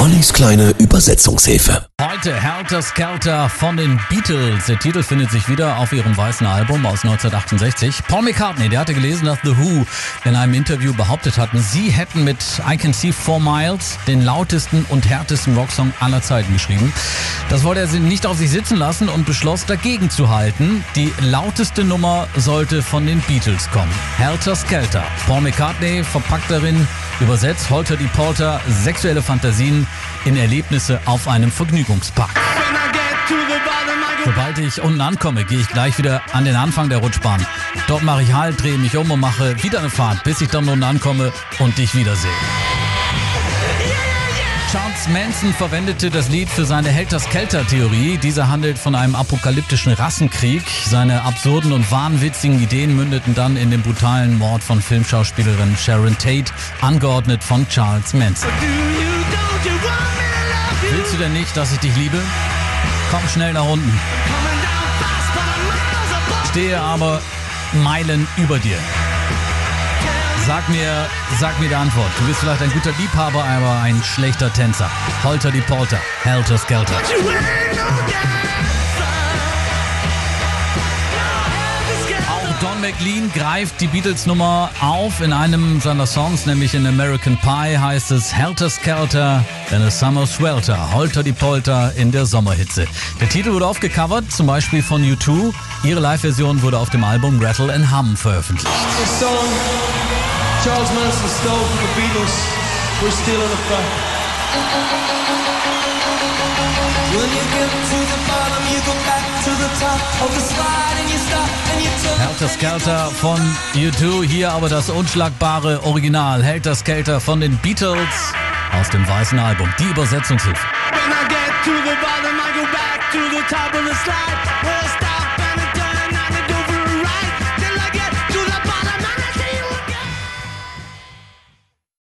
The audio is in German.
Ollis kleine Übersetzungshilfe. Heute Helter Skelter von den Beatles. Der Titel findet sich wieder auf ihrem weißen Album aus 1968. Paul McCartney, der hatte gelesen, dass The Who in einem Interview behauptet hatten, sie hätten mit I Can See Four Miles den lautesten und härtesten Rocksong aller Zeiten geschrieben. Das wollte er nicht auf sich sitzen lassen und beschloss dagegen zu halten. Die lauteste Nummer sollte von den Beatles kommen. Helter Skelter. Paul McCartney verpackt darin Übersetzt Holter die Porter sexuelle Fantasien in Erlebnisse auf einem Vergnügungspark. Sobald ich unten ankomme, gehe ich gleich wieder an den Anfang der Rutschbahn. Dort mache ich Halt, drehe mich um und mache wieder eine Fahrt, bis ich dann unten ankomme und dich wiedersehe. Charles Manson verwendete das Lied für seine Helter-Skelter-Theorie. Diese handelt von einem apokalyptischen Rassenkrieg. Seine absurden und wahnwitzigen Ideen mündeten dann in den brutalen Mord von Filmschauspielerin Sharon Tate, angeordnet von Charles Manson. Willst du denn nicht, dass ich dich liebe? Komm schnell nach unten. Stehe aber Meilen über dir. Sag mir, sag mir die Antwort. Du bist vielleicht ein guter Liebhaber, aber ein schlechter Tänzer. Holter die Polter, Helter Skelter. Don McLean greift die Beatles-Nummer auf in einem seiner Songs, nämlich in American Pie heißt es Helter Skelter in a Summer Swelter, Holter die Polter in der Sommerhitze. Der Titel wurde aufgecovert, zum Beispiel von U2. Ihre Live-Version wurde auf dem Album Rattle and Hum veröffentlicht. Charles Manson stole from the Beatles. We're still in effect. When you get to the bottom, you go back to the top of the slide Helter Skelter von U2, hier aber das unschlagbare Original. Helter Skelter von den Beatles aus dem weißen Album. Die Übersetzungshilfe. When I get to the bottom, I go back to the top of the slide.